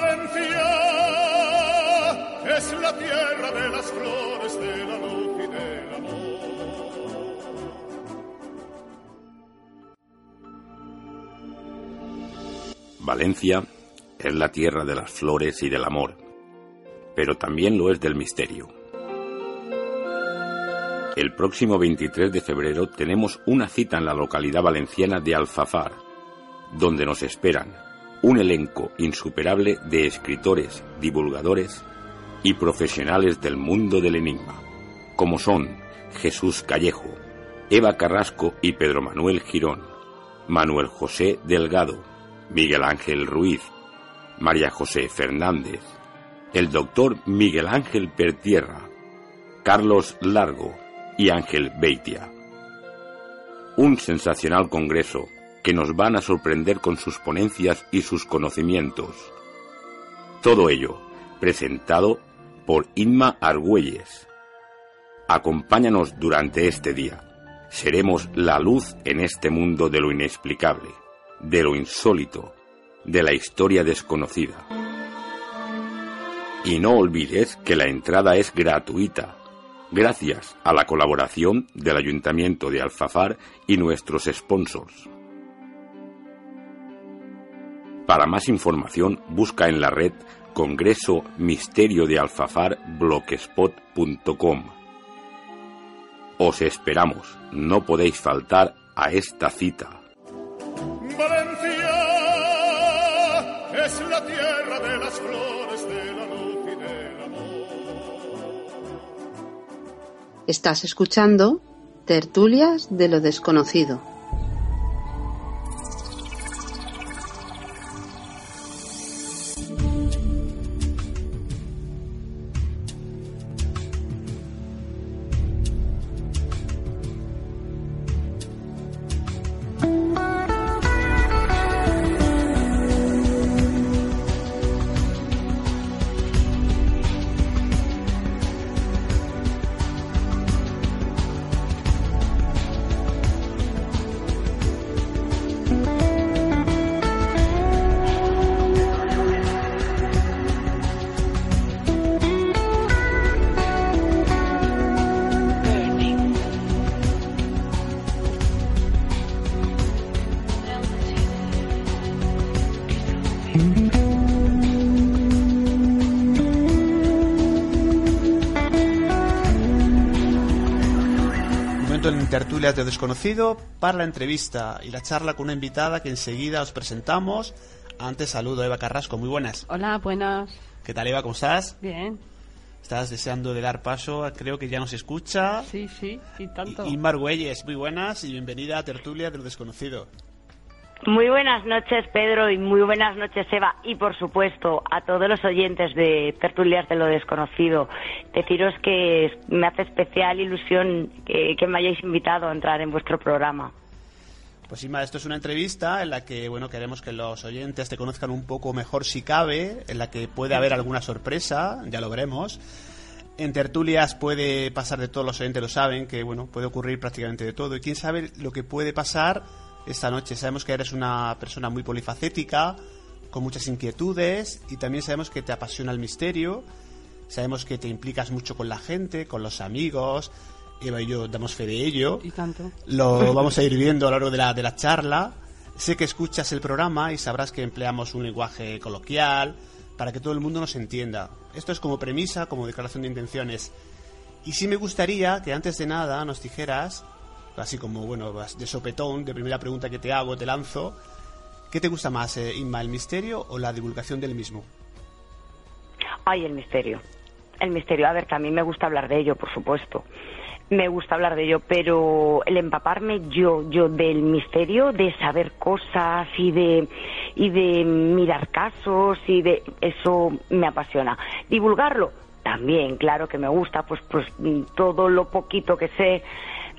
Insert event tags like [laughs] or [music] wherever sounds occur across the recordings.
Valencia es la tierra de las flores, de la luz y del amor. Valencia es la tierra de las flores y del amor, pero también lo es del misterio. El próximo 23 de febrero tenemos una cita en la localidad valenciana de Alfafar, donde nos esperan un elenco insuperable de escritores, divulgadores y profesionales del mundo del enigma, como son Jesús Callejo, Eva Carrasco y Pedro Manuel Girón, Manuel José Delgado, Miguel Ángel Ruiz, María José Fernández, el doctor Miguel Ángel Pertierra, Carlos Largo y Ángel Beitia. Un sensacional congreso que nos van a sorprender con sus ponencias y sus conocimientos. Todo ello presentado por Inma Argüelles. Acompáñanos durante este día. Seremos la luz en este mundo de lo inexplicable, de lo insólito, de la historia desconocida. Y no olvides que la entrada es gratuita, gracias a la colaboración del Ayuntamiento de Alfafar y nuestros sponsors. Para más información, busca en la red Congreso Misterio de Alfafar blogspot.com. Os esperamos, no podéis faltar a esta cita. Valencia es la tierra de las flores, de la luz y del amor. Estás escuchando Tertulias de lo Desconocido. Momento en tertulias de desconocido para la entrevista y la charla con una invitada que enseguida os presentamos. Antes saludo a Eva Carrasco, muy buenas. Hola, buenas. ¿Qué tal Eva? ¿Cómo estás? Bien. Estás deseando de dar paso, creo que ya nos escucha. Sí, sí, y tanto. Inmar Güelles, muy buenas y bienvenida a Tertulia de lo Desconocido. Muy buenas noches, Pedro, y muy buenas noches, Eva, y por supuesto a todos los oyentes de Tertulias de lo Desconocido. Deciros que me hace especial ilusión que, me hayáis invitado a entrar en vuestro programa. Pues Inma, esto es una entrevista en la que bueno queremos que los oyentes te conozcan un poco mejor si cabe, en la que puede haber alguna sorpresa, ya lo veremos. En tertulias puede pasar de todo, los oyentes lo saben, que bueno, puede ocurrir prácticamente de todo. Y quién sabe lo que puede pasar esta noche. Sabemos que eres una persona muy polifacética, con muchas inquietudes, y también sabemos que te apasiona el misterio. Sabemos que te implicas mucho con la gente, con los amigos. Eva y yo damos fe de ello. Y tanto. Lo [laughs] vamos a ir viendo a lo largo de la, de la charla. Sé que escuchas el programa y sabrás que empleamos un lenguaje coloquial para que todo el mundo nos entienda. Esto es como premisa, como declaración de intenciones. Y sí me gustaría que antes de nada nos dijeras, así como, bueno, de sopetón, de primera pregunta que te hago, te lanzo, ¿qué te gusta más, eh, Inma, el misterio o la divulgación del mismo? Ay, el misterio. El misterio. A ver, también me gusta hablar de ello, por supuesto. me gusta hablar de ello, pero el empaparme yo, yo del misterio, de saber cosas y de y de mirar casos y de eso me apasiona. Divulgarlo también, claro que me gusta, pues pues todo lo poquito que sé,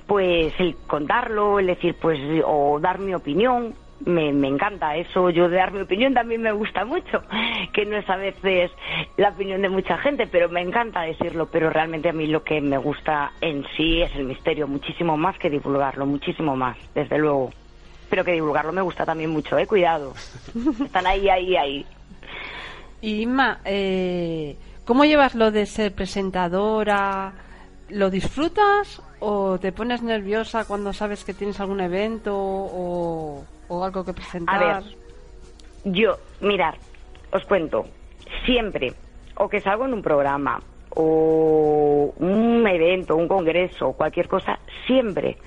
pues el contarlo, el decir pues o dar mi opinión, me, me, encanta eso. Yo de dar mi opinión también me gusta mucho, [laughs] que no es a veces la opinión de mucha gente, pero me encanta decirlo. Pero realmente a mí lo que me gusta en sí es el misterio, muchísimo más que divulgarlo, muchísimo más, desde luego. Pero que divulgarlo me gusta también mucho, eh, cuidado. [laughs] Están ahí, ahí, ahí. Y Inma, eh, ¿cómo llevas lo de ser presentadora? ¿Lo disfrutas o te pones nerviosa cuando sabes que tienes algún evento o, o algo que presentar? A ver, yo, mirar, os cuento, siempre, o que salgo en un programa, o un evento, un congreso, cualquier cosa, siempre,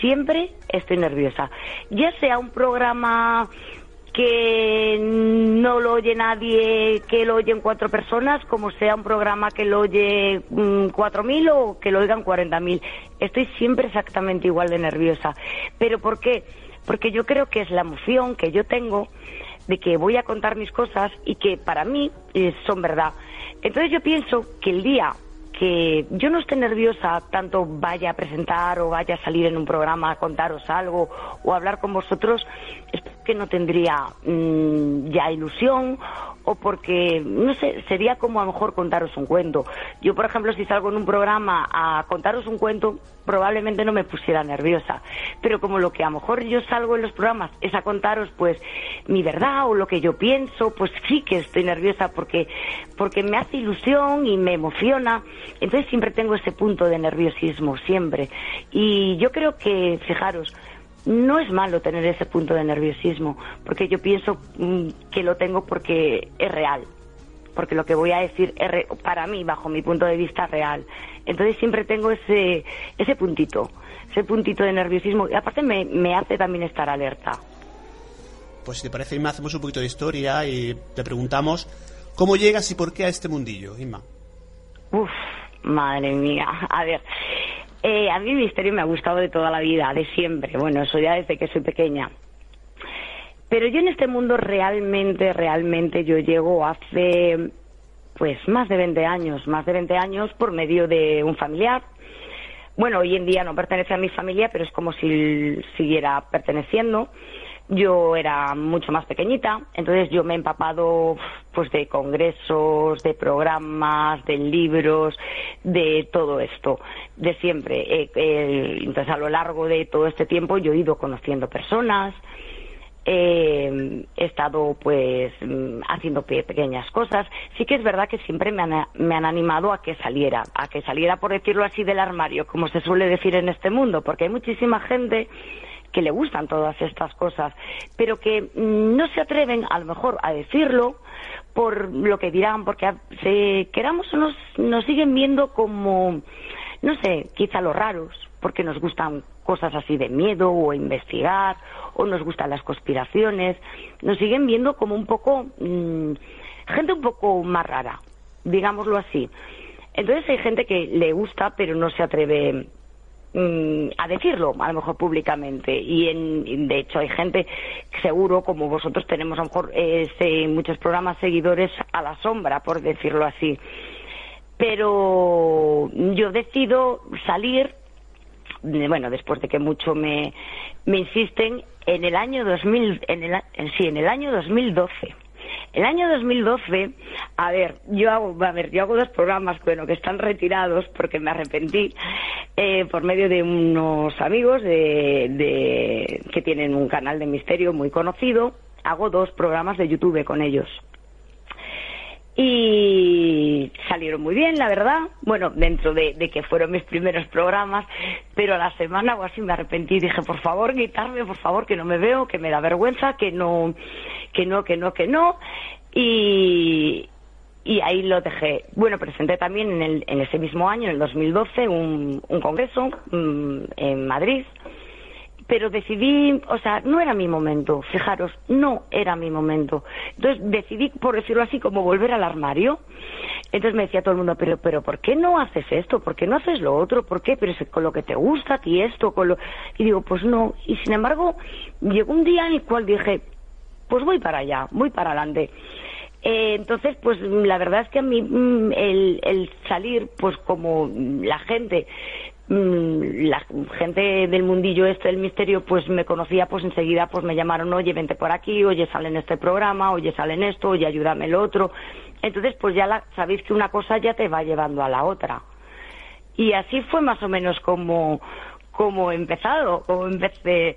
siempre estoy nerviosa. Ya sea un programa que no lo oye nadie, que lo oyen cuatro personas, como sea un programa que lo oye mm, cuatro mil o que lo oigan cuarenta mil. Estoy siempre exactamente igual de nerviosa. ¿Pero por qué? Porque yo creo que es la emoción que yo tengo de que voy a contar mis cosas y que para mí eh, son verdad. Entonces yo pienso que el día que yo no esté nerviosa, tanto vaya a presentar o vaya a salir en un programa a contaros algo o hablar con vosotros, es que no tendría mm, ya ilusión o porque, no sé, sería como a lo mejor contaros un cuento. Yo, por ejemplo, si salgo en un programa a contaros un cuento, probablemente no me pusiera nerviosa. Pero como lo que a lo mejor yo salgo en los programas es a contaros, pues, mi verdad o lo que yo pienso, pues sí que estoy nerviosa porque, porque me hace ilusión y me emociona. Entonces siempre tengo ese punto de nerviosismo, siempre. Y yo creo que, fijaros, no es malo tener ese punto de nerviosismo, porque yo pienso mm, que lo tengo porque es real, porque lo que voy a decir es para mí, bajo mi punto de vista, real. Entonces siempre tengo ese, ese puntito, ese puntito de nerviosismo, y aparte me, me hace también estar alerta. Pues si te parece, Inma, hacemos un poquito de historia y te preguntamos cómo llegas y por qué a este mundillo, Inma. Uf, madre mía. A ver, eh, a mí el misterio me ha gustado de toda la vida, de siempre. Bueno, eso ya desde que soy pequeña. Pero yo en este mundo realmente, realmente yo llego hace pues más de 20 años, más de 20 años por medio de un familiar. Bueno, hoy en día no pertenece a mi familia, pero es como si siguiera perteneciendo yo era mucho más pequeñita, entonces yo me he empapado pues de congresos, de programas, de libros, de todo esto, de siempre. entonces a lo largo de todo este tiempo yo he ido conociendo personas, he estado pues haciendo pequeñas cosas. Sí que es verdad que siempre me han, me han animado a que saliera, a que saliera por decirlo así del armario, como se suele decir en este mundo, porque hay muchísima gente que le gustan todas estas cosas, pero que mm, no se atreven a lo mejor a decirlo por lo que dirán, porque se, queramos o nos, nos siguen viendo como, no sé, quizá los raros, porque nos gustan cosas así de miedo o investigar, o nos gustan las conspiraciones, nos siguen viendo como un poco, mm, gente un poco más rara, digámoslo así. Entonces hay gente que le gusta, pero no se atreve a decirlo, a lo mejor públicamente. Y en, de hecho hay gente, seguro, como vosotros tenemos a lo mejor este, muchos programas seguidores a la sombra, por decirlo así. Pero yo decido salir, bueno, después de que mucho me, me insisten, en el año 2000, en el, sí, en el año 2012 el año 2012, a ver, yo hago, a ver, yo hago dos programas, bueno, que están retirados porque me arrepentí eh, por medio de unos amigos de, que tienen un canal de misterio muy conocido. Hago dos programas de YouTube con ellos y salieron muy bien, la verdad. Bueno, dentro de, que fueron mis primeros programas, pero a la semana o así me arrepentí y dije, por favor, quitarme, por favor, que no me veo, que me da vergüenza, que no, que no, que no, que no. Y, ahí lo dejé. Bueno, presenté también en, el, en ese mismo año, en el 2012, un, un congreso mm, en Madrid pero decidí, o sea, no era mi momento, fijaros, no era mi momento. Entonces decidí, por decirlo así, como volver al armario. Entonces me decía todo el mundo, pero, pero, ¿por qué no haces esto? ¿Por qué no haces lo otro? ¿Por qué? Pero es con lo que te gusta a ti esto, con lo... Y digo, pues no. Y sin embargo, llegó un día en el cual dije, pues voy para allá, voy para adelante. Eh, entonces, pues la verdad es que a mí mm, el, el salir, pues como la gente la gente del mundillo este del misterio pues me conocía pues enseguida pues me llamaron oye vente por aquí oye sale en este programa oye sale en esto oye ayúdame el otro entonces pues ya la, sabéis que una cosa ya te va llevando a la otra. Y así fue más o menos como como he empezado como empecé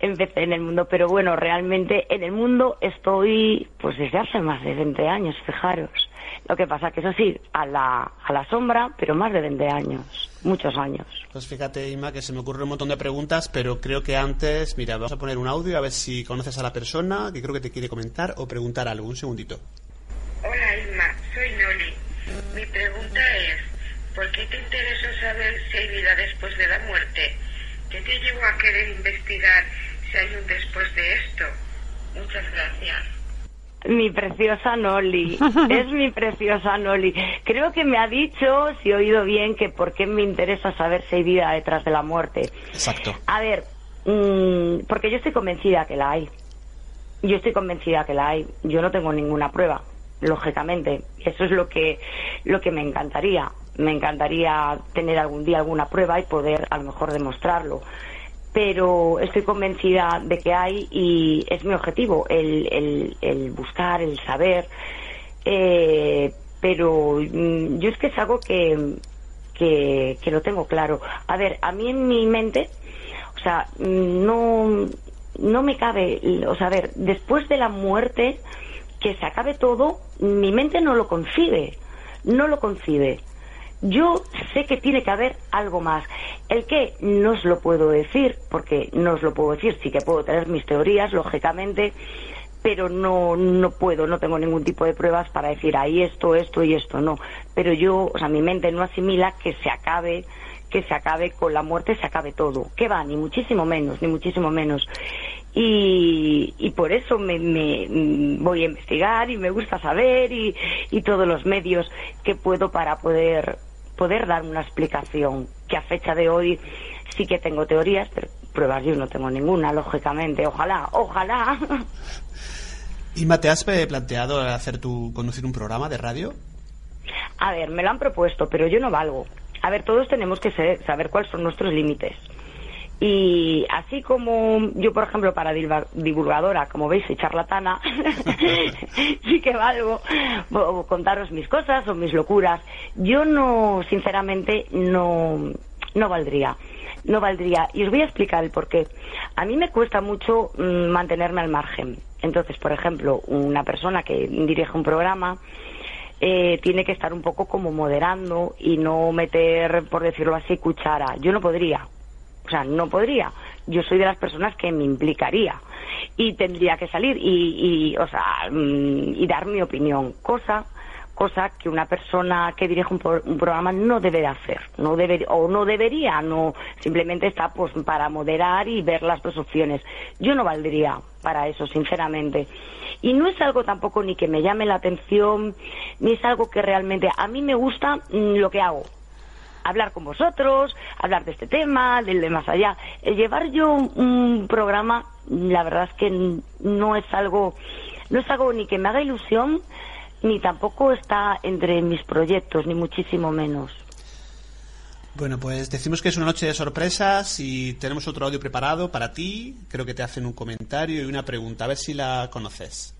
empecé en el mundo. Pero bueno realmente en el mundo estoy pues desde hace más de 20 años fijaros. Lo que pasa que eso sí, a la, a la sombra, pero más de 20 años, muchos años. Pues fíjate, Ima, que se me ocurre un montón de preguntas, pero creo que antes, mira, vamos a poner un audio a ver si conoces a la persona que creo que te quiere comentar o preguntar algo. Un segundito. Hola, Ima, soy Noli. Mi pregunta es, ¿por qué te interesó saber si hay vida después de la muerte? ¿Qué te llevó a querer investigar si hay un después de esto? Muchas gracias. Mi preciosa Noli, [laughs] es mi preciosa Noli. Creo que me ha dicho, si he oído bien, que por qué me interesa saber si hay vida detrás de la muerte. Exacto. A ver, mm, porque yo estoy convencida que la hay. Yo estoy convencida que la hay. Yo no tengo ninguna prueba, lógicamente. Eso es lo que, lo que me encantaría. Me encantaría tener algún día alguna prueba y poder a lo mejor demostrarlo pero estoy convencida de que hay y es mi objetivo el, el, buscar, el saber. Eh, pero mm, yo es que es algo que, que, lo tengo claro. A ver, a mí en mi mente, o sea, no, no me cabe, o sea, a ver, después de la muerte, que se acabe todo, mi mente no lo concibe, no lo concibe. Yo sé que tiene que haber algo más. El que no os lo puedo decir, porque no os lo puedo decir, sí que puedo tener mis teorías, lógicamente, pero no, no puedo, no tengo ningún tipo de pruebas para decir ahí esto, esto y esto, no. Pero yo, o sea, mi mente no asimila que se acabe, que se acabe con la muerte, se acabe todo. ¿Qué va? Ni muchísimo menos, ni muchísimo menos. Y, y por eso me, me, voy a investigar y me gusta saber y, y todos los medios que puedo para poder poder dar una explicación, que a fecha de hoy sí que tengo teorías, pero pruebas yo no tengo ninguna, lógicamente. Ojalá, ojalá. [laughs] Inma, ¿te has planteado hacer tu, conducir un programa de radio? A ver, me lo han propuesto, pero yo no valgo. A ver, todos tenemos que saber cuáles son nuestros límites. Y así como yo, por ejemplo, para divulgadora, como veis, soy charlatana, [laughs] sí que valgo contaros mis cosas o mis locuras. Yo no, sinceramente, no, no valdría. No valdría. Y os voy a explicar el por qué. A mí me cuesta mucho mm, mantenerme al margen. Entonces, por ejemplo, una persona que dirige un programa, eh, tiene que estar un poco como moderando y no meter, por decirlo así, cuchara. Yo no podría. O sea, no podría. Yo soy de las personas que me implicaría y tendría que salir y, y o sea, mm, y dar mi opinión, cosa cosa que una persona que dirige un, programa no debe de hacer, no debe o no debería, no simplemente está pues para moderar y ver las dos opciones. Yo no valdría para eso, sinceramente. Y no es algo tampoco ni que me llame la atención, ni es algo que realmente a mí me gusta mm, lo que hago hablar con vosotros, hablar de este tema, del de más allá. El llevar yo un programa, la verdad es que no es algo, no es algo ni que me haga ilusión, ni tampoco está entre mis proyectos, ni muchísimo menos. Bueno, pues decimos que es una noche de sorpresas y tenemos otro audio preparado para ti. Creo que te hacen un comentario y una pregunta, a ver si la conoces.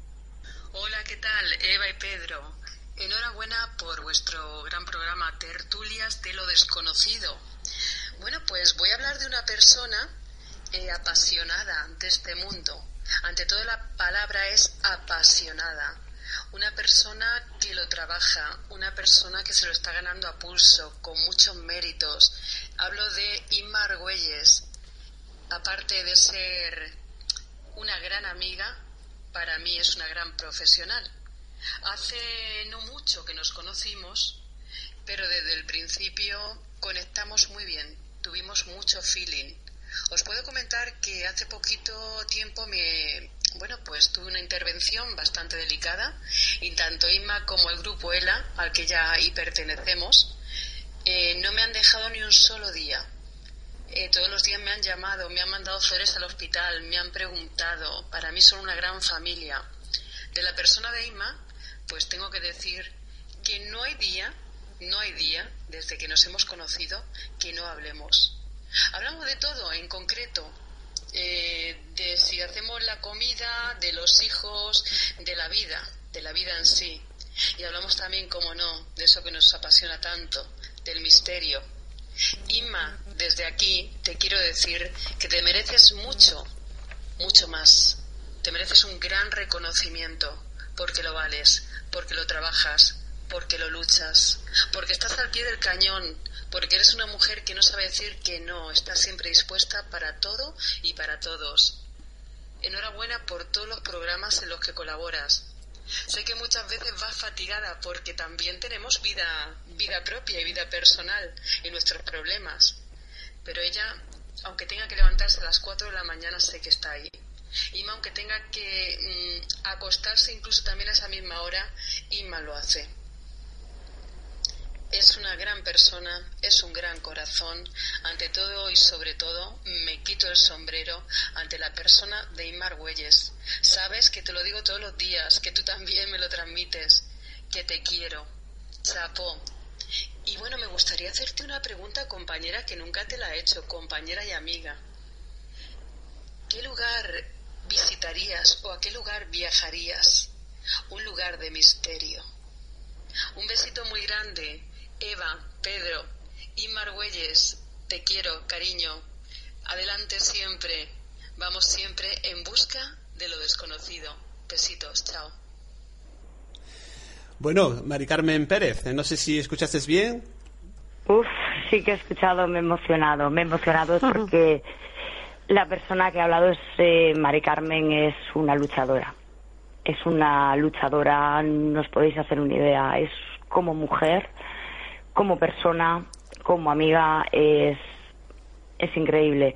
Hola, ¿qué tal? Eva y Pedro. Enhorabuena por vuestro gran programa Tertulias de lo desconocido. Bueno, pues voy a hablar de una persona eh, apasionada ante este mundo. Ante todo la palabra es apasionada. Una persona que lo trabaja, una persona que se lo está ganando a pulso, con muchos méritos. Hablo de Inma Argüelles. Aparte de ser una gran amiga, para mí es una gran profesional Hace no mucho que nos conocimos, pero desde el principio conectamos muy bien, tuvimos mucho feeling. Os puedo comentar que hace poquito tiempo me, bueno, pues tuve una intervención bastante delicada y tanto Inma como el grupo ELA, al que ya ahí pertenecemos, eh, no me han dejado ni un solo día. Eh, todos los días me han llamado, me han mandado flores al hospital, me han preguntado. Para mí son una gran familia. De la persona de Inma, pues tengo que decir que no hay día, no hay día, desde que nos hemos conocido, que no hablemos. Hablamos de todo, en concreto, eh, de si hacemos la comida, de los hijos, de la vida, de la vida en sí. Y hablamos también, como no, de eso que nos apasiona tanto, del misterio. Inma, desde aquí te quiero decir que te mereces mucho, mucho más. Te mereces un gran reconocimiento porque lo vales, porque lo trabajas, porque lo luchas, porque estás al pie del cañón, porque eres una mujer que no sabe decir que no, estás siempre dispuesta para todo y para todos. Enhorabuena por todos los programas en los que colaboras. Sé que muchas veces vas fatigada porque también tenemos vida, vida propia y vida personal y nuestros problemas. Pero ella, aunque tenga que levantarse a las 4 de la mañana, sé que está ahí. Ima, aunque tenga que mm, acostarse incluso también a esa misma hora, Ima lo hace. Es una gran persona, es un gran corazón. Ante todo y sobre todo, me quito el sombrero ante la persona de Imar Güelles. Sabes que te lo digo todos los días, que tú también me lo transmites, que te quiero. Chapo. Y bueno, me gustaría hacerte una pregunta, compañera, que nunca te la he hecho, compañera y amiga. ¿Qué lugar visitarías o a qué lugar viajarías? Un lugar de misterio. Un besito muy grande Eva, Pedro, y Margüelles, te quiero, cariño. Adelante siempre. Vamos siempre en busca de lo desconocido. Besitos, chao. Bueno, Mari Carmen Pérez, no sé si escuchaste bien. Uf, sí que he escuchado, me he emocionado. Me he emocionado [laughs] porque la persona que ha hablado es eh, Mari Carmen, es una luchadora. Es una luchadora, no os podéis hacer una idea. Es como mujer, como persona, como amiga, es, es increíble.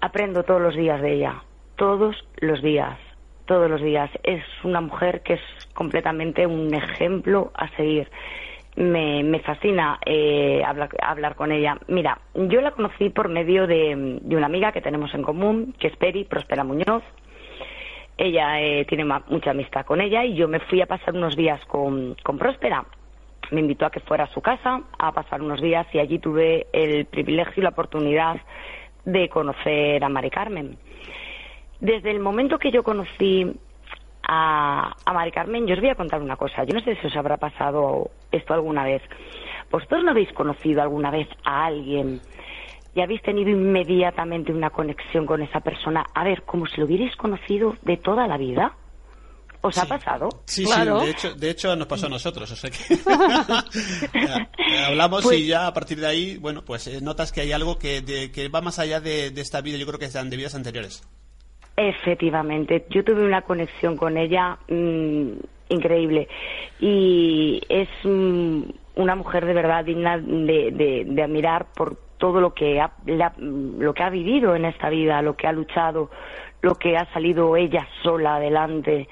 Aprendo todos los días de ella, todos los días, todos los días. Es una mujer que es completamente un ejemplo a seguir. Me, me fascina eh, hablar, hablar, con ella. Mira, yo la conocí por medio de, una amiga que tenemos en común, que es Peri, Prospera Muñoz. Ella eh, tiene mucha amistad con ella y yo me fui a pasar unos días con, con Próspera me invitó a que fuera a su casa a pasar unos días y allí tuve el privilegio y la oportunidad de conocer a Mari Carmen. Desde el momento que yo conocí a, a Mari Carmen, yo os voy a contar una cosa. Yo no sé si os habrá pasado esto alguna vez. ¿Vosotros no habéis conocido alguna vez a alguien y habéis tenido inmediatamente una conexión con esa persona? A ver, como si lo hubierais conocido de toda la vida. ¿Os ha pasado? Sí, sí, de hecho, de hecho nos pasó a nosotros, o sea que [laughs] hablamos y ya a partir de ahí, bueno, pues eh, notas que hay algo que, que va más allá de, esta vida, yo creo que sean de vidas anteriores. Efectivamente, yo tuve una conexión con ella mm, increíble y es mm, una mujer de verdad digna de, de, admirar por todo lo que ha, lo que ha vivido en esta vida, lo que ha luchado, lo que ha salido ella sola adelante.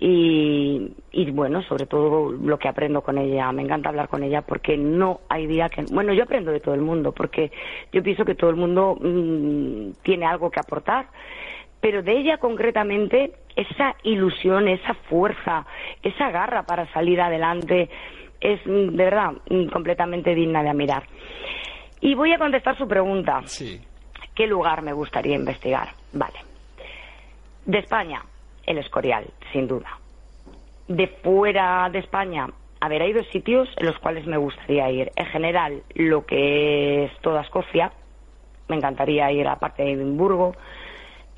Y, y, bueno, sobre todo lo que aprendo con ella. Me encanta hablar con ella porque no hay día que. Bueno, yo aprendo de todo el mundo porque yo pienso que todo el mundo mmm, tiene algo que aportar, pero de ella concretamente, esa ilusión, esa fuerza, esa garra para salir adelante es de verdad completamente digna de admirar. Y voy a contestar su pregunta. Sí. ¿Qué lugar me gustaría investigar? Vale. De España, el Escorial, sin duda. De fuera de España, a ver, hay dos sitios en los cuales me gustaría ir. En general, lo que es toda Escocia, me encantaría ir a la parte de Edimburgo,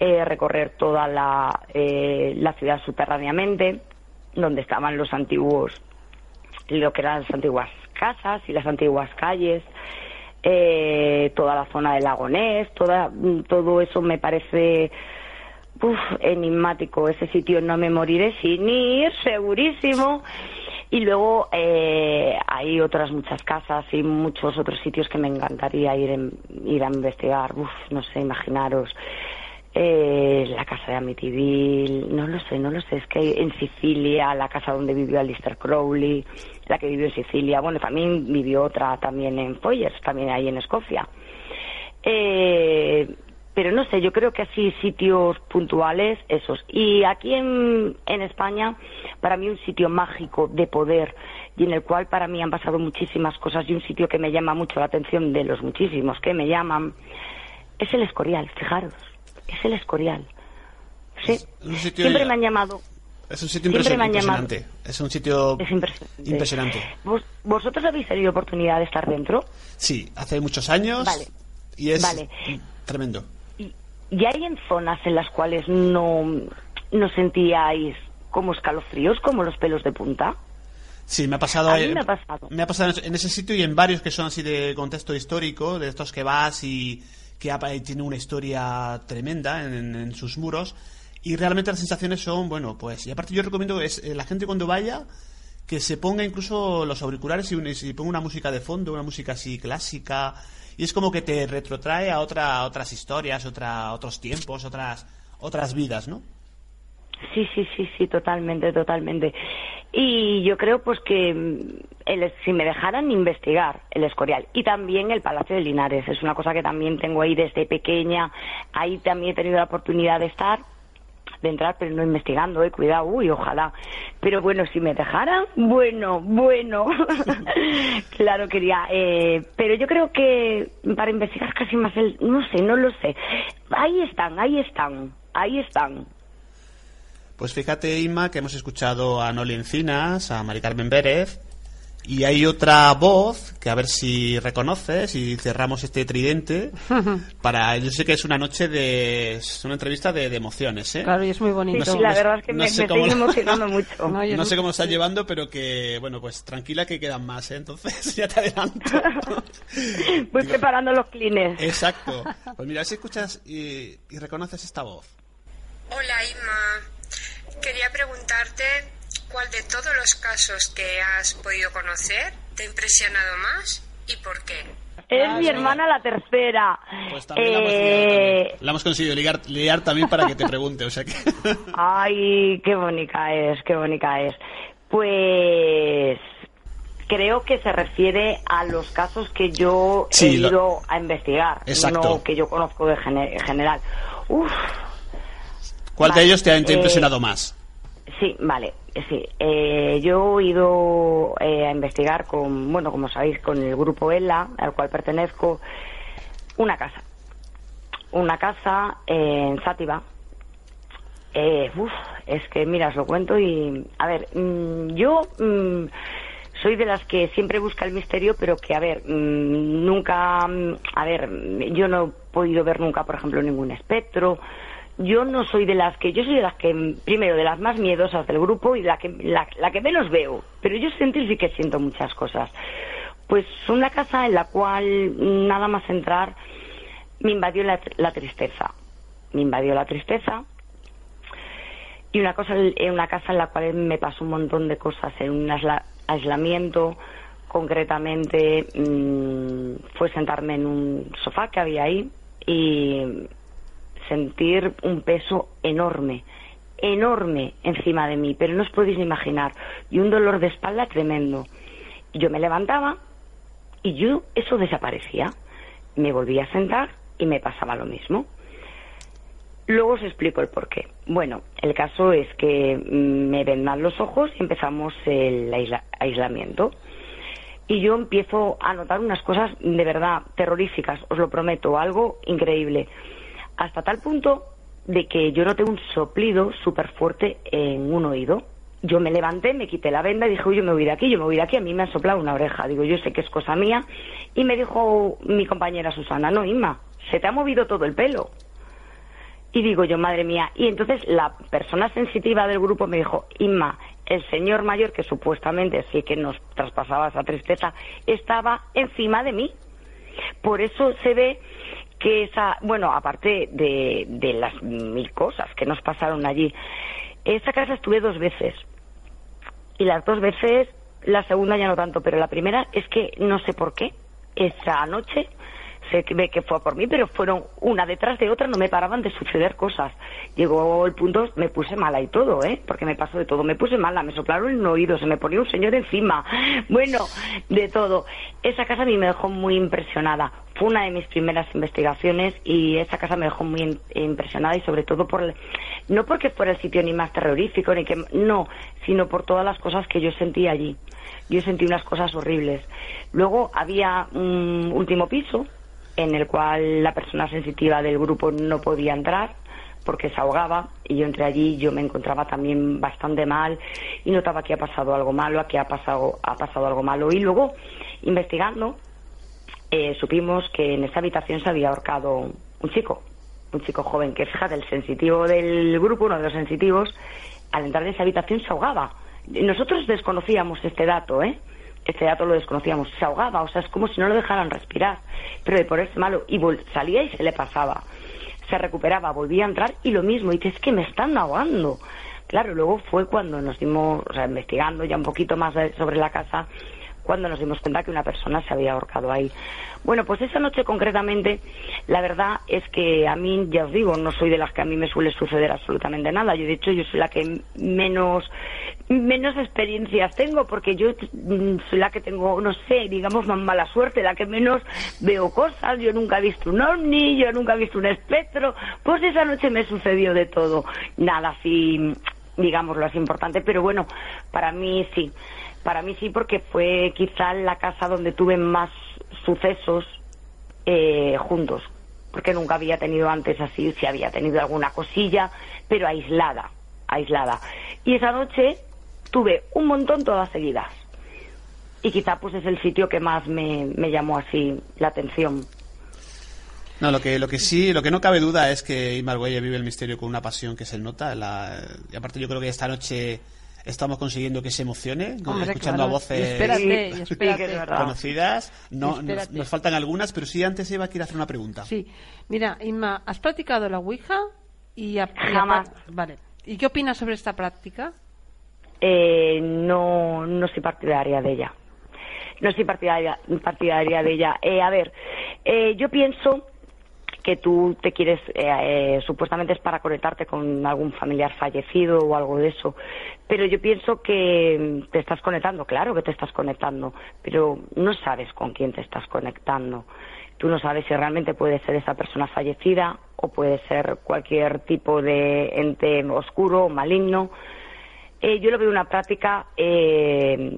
eh, recorrer toda la, eh, la ciudad subterráneamente, donde estaban los antiguos, lo que eran las antiguas casas y las antiguas calles, eh, toda la zona del lagonés, toda, todo eso me parece enigmático. Ese sitio no me moriré sin ir, segurísimo. Y luego eh, hay otras muchas casas y muchos otros sitios que me encantaría ir, en- ir a investigar. No sé, imaginaros. Eh, la casa de Amityville, no lo sé, no lo sé. Es que en Sicilia, la casa donde vivió Alistair Crowley, la que vivió en Sicilia. Bueno, también vivió otra también en Foyers, también ahí en Escocia. Eh, pero no sé, yo creo que así sitios puntuales, esos. Y aquí en, en España, para mí un sitio mágico de poder y en el cual para mí han pasado muchísimas cosas y un sitio que me llama mucho la atención de los muchísimos que me llaman, es el Escorial, fijaros, es el Escorial. Sí, un sitio siempre ya- me han llamado. Es un sitio impresionante. Es un sitio Es impresionante. impresionante. ¿Vos- ¿Vosotros habéis tenido oportunidad de estar dentro? Sí, hace muchos años. Vale. Y es Vale. tremendo. ¿Y hay en zonas en las cuales no, no sentíais como escalofríos, como los pelos de punta? Sí, me ha pasado. A mí me ha pasado. me ha pasado en ese sitio y en varios que son así de contexto histórico, de estos que vas y que y tiene una historia tremenda en, sus muros. Y realmente las sensaciones son, bueno, pues. Y aparte, yo recomiendo es, eh, la gente cuando vaya que se ponga incluso los auriculares y, un- ponga una música de fondo, una música así clásica. Y es como que te retrotrae a, otra, otras historias, otra, otros tiempos, otras, otras vidas, ¿no? Sí, sí, sí, sí, totalmente, totalmente. Y yo creo pues que mm, si me dejaran investigar el Escorial y también el Palacio de Linares, es una cosa que también tengo ahí desde pequeña, ahí también he tenido la oportunidad de estar, de entrar, pero no investigando, eh, cuidado, uy, ojalá. Pero bueno, si me dejaran, bueno, bueno, [laughs] claro quería, eh, pero yo creo que para investigar casi más el, no sé, no lo sé. Ahí están, ahí están, ahí están. Pues fíjate, Inma, que hemos escuchado a Noli Encinas, a Mari Carmen Pérez, y hay otra voz que a ver si reconoces y cerramos este tridente. [laughs] Para, yo sé que es una noche de, es una entrevista de, de emociones, ¿eh? Claro, y es muy bonito. Sí, sí, la verdad es que me, sé estoy lo- emocionando mucho. [laughs] No, No no- sé cómo lo estás llevando, pero que, bueno, pues tranquila que quedan más, ¿eh? Entonces, [laughs] ya te adelanto. Voy preparando los clines. Exacto. Pues mira, si escuchas y, y reconoces esta voz. Hola Inma, quería preguntarte cuál de todos los casos que has podido conocer te ha impresionado más y por qué. Es mi hermana la tercera. Pues también la hemos liado Eh, también. La hemos conseguido ligar, liar también para que te pregunte, o sea que... [laughs] Ay, qué bonita es, qué bonita es. Pues creo que se refiere a los casos que yo Sí, he lo- ido a investigar, Exacto. no que yo conozco de gene- en general. Uf, ¿Cuál de Vale, ellos te ha, te ha eh, impresionado más? Sí, vale, sí. Eh, yo he ido eh, a investigar con, bueno, como sabéis, con el grupo ELA, al cual pertenezco, una casa. Una casa en Sátiva. Eh, uf, es que, mira, os lo cuento y... A ver, mm, yo mm, soy de las que siempre busca el misterio, pero que, a ver, mm, nunca... mm, A ver, yo no he podido ver nunca, por ejemplo, ningún espectro. Yo no soy de las que... Yo soy de las que, primero, de las más miedosas del grupo y la que, la, la que menos veo. Pero yo sentir sí que siento muchas cosas. Pues una casa en la cual nada más entrar me invadió la, la tristeza. Me invadió la tristeza y una cosa en una casa en la cual me pasó un montón de cosas en un aisla- aislamiento concretamente mm, fue sentarme en un sofá que había ahí y sentir un peso enorme enorme encima de mí pero no os podéis imaginar y un dolor de espalda tremendo yo me levantaba y yo eso desaparecía me volvía a sentar y me pasaba lo mismo Luego os explico el porqué. Bueno, el caso es que mm, me vendan los ojos y empezamos el aisla- aislamiento. Y yo empiezo a notar unas cosas de verdad terroríficas, os lo prometo, algo increíble. Hasta tal punto de que yo noté un soplido súper fuerte en un oído. Yo me levanté, me quité la venda y dije, uy, yo me voy de aquí, yo me voy de aquí. A mí me ha soplado una oreja. Digo, yo sé que es cosa mía. Y me dijo mi compañera Susana, no, Inma, se te ha movido todo el pelo. Y digo yo, madre mía. Y entonces la persona sensitiva del grupo me dijo, Inma, el señor mayor, que supuestamente sí que nos traspasaba esa tristeza, estaba encima de mí. Por eso se ve que esa, bueno, aparte de, de las mil cosas que nos pasaron allí, esa casa estuve dos veces. Y las dos veces La segunda ya no tanto, pero la primera es que no sé por qué esa noche se ve que fue por mí, pero fueron una detrás de otra, no me paraban de suceder cosas. Llegó el punto, me puse mala y todo, ¿eh? Porque me pasó de todo. Me puse mala, me soplaron en el oído, se me ponía un señor encima. [laughs] Bueno, de todo. Esa casa a mí me dejó muy impresionada. Fue una de mis primeras investigaciones y esa casa me dejó muy impresionada y sobre todo por, no porque fuera el sitio ni más terrorífico, ni que, no, sino por todas las cosas que yo sentí allí. Yo sentí unas cosas horribles. Luego había un último piso en el cual la persona sensitiva del grupo no podía entrar porque se ahogaba y yo entré allí yo me encontraba también bastante mal y notaba que ha pasado algo malo, aquí ha pasado, ha pasado algo malo. Y luego, investigando, eh, supimos que en esa habitación se había ahorcado un chico, un chico joven que, fíjate, el sensitivo del grupo, uno de los sensitivos, al entrar en esa habitación se ahogaba. Nosotros desconocíamos este dato, ¿eh? Este dato lo desconocíamos. Se ahogaba, o sea, es como si no lo dejaran respirar, pero de ponerse malo. Y salía y se le pasaba se recuperaba, volvía a entrar y lo mismo, y dice, es que me están ahogando. Claro, luego fue cuando nos dimos, o sea, investigando ya un poquito más sobre la casa, cuando nos dimos cuenta que una persona se había ahorcado ahí. Bueno, pues esa noche concretamente, la verdad es que a mí, ya os digo, no soy de las que a mí me suele suceder absolutamente nada. Yo, de hecho, yo soy la que menos menos experiencias tengo porque yo mm, soy la que tengo, no sé, digamos más mala suerte, la que menos veo cosas. Yo nunca he visto un ovni, yo nunca he visto un espectro. Pues esa noche me sucedió de todo. Nada así, digámoslo así importante, pero bueno, para mí sí. Para mí sí porque fue quizá la casa donde tuve más sucesos eh, juntos. Porque nunca había tenido antes así, si había tenido alguna cosilla, pero aislada, aislada. Y esa noche tuve un montón todas seguidas. Y quizá pues es el sitio que más me, llamó así la atención. No, lo que, lo que sí, lo que no cabe duda es que Imar vive el misterio con una pasión que se nota. La, y aparte yo creo que esta noche estamos consiguiendo que se emocione, escuchando a voces conocidas. No, nos, faltan algunas, pero sí antes Eva quiere hacer una pregunta. Sí, mira, Inma, ¿has practicado la Ouija? Y, Jamás. vale. ¿Y qué opinas sobre esta práctica? eh, no, no soy partidaria de ella. No soy partidaria, partidaria de ella. Eh, a ver, eh, yo pienso que tú te quieres, eh, eh, supuestamente es para conectarte con algún familiar fallecido o algo de eso, pero yo pienso que te estás conectando, claro que te estás conectando, pero no sabes con quién te estás conectando. Tú no sabes si realmente puede ser esa persona fallecida o puede ser cualquier tipo de ente oscuro o maligno eh, yo lo veo una práctica eh,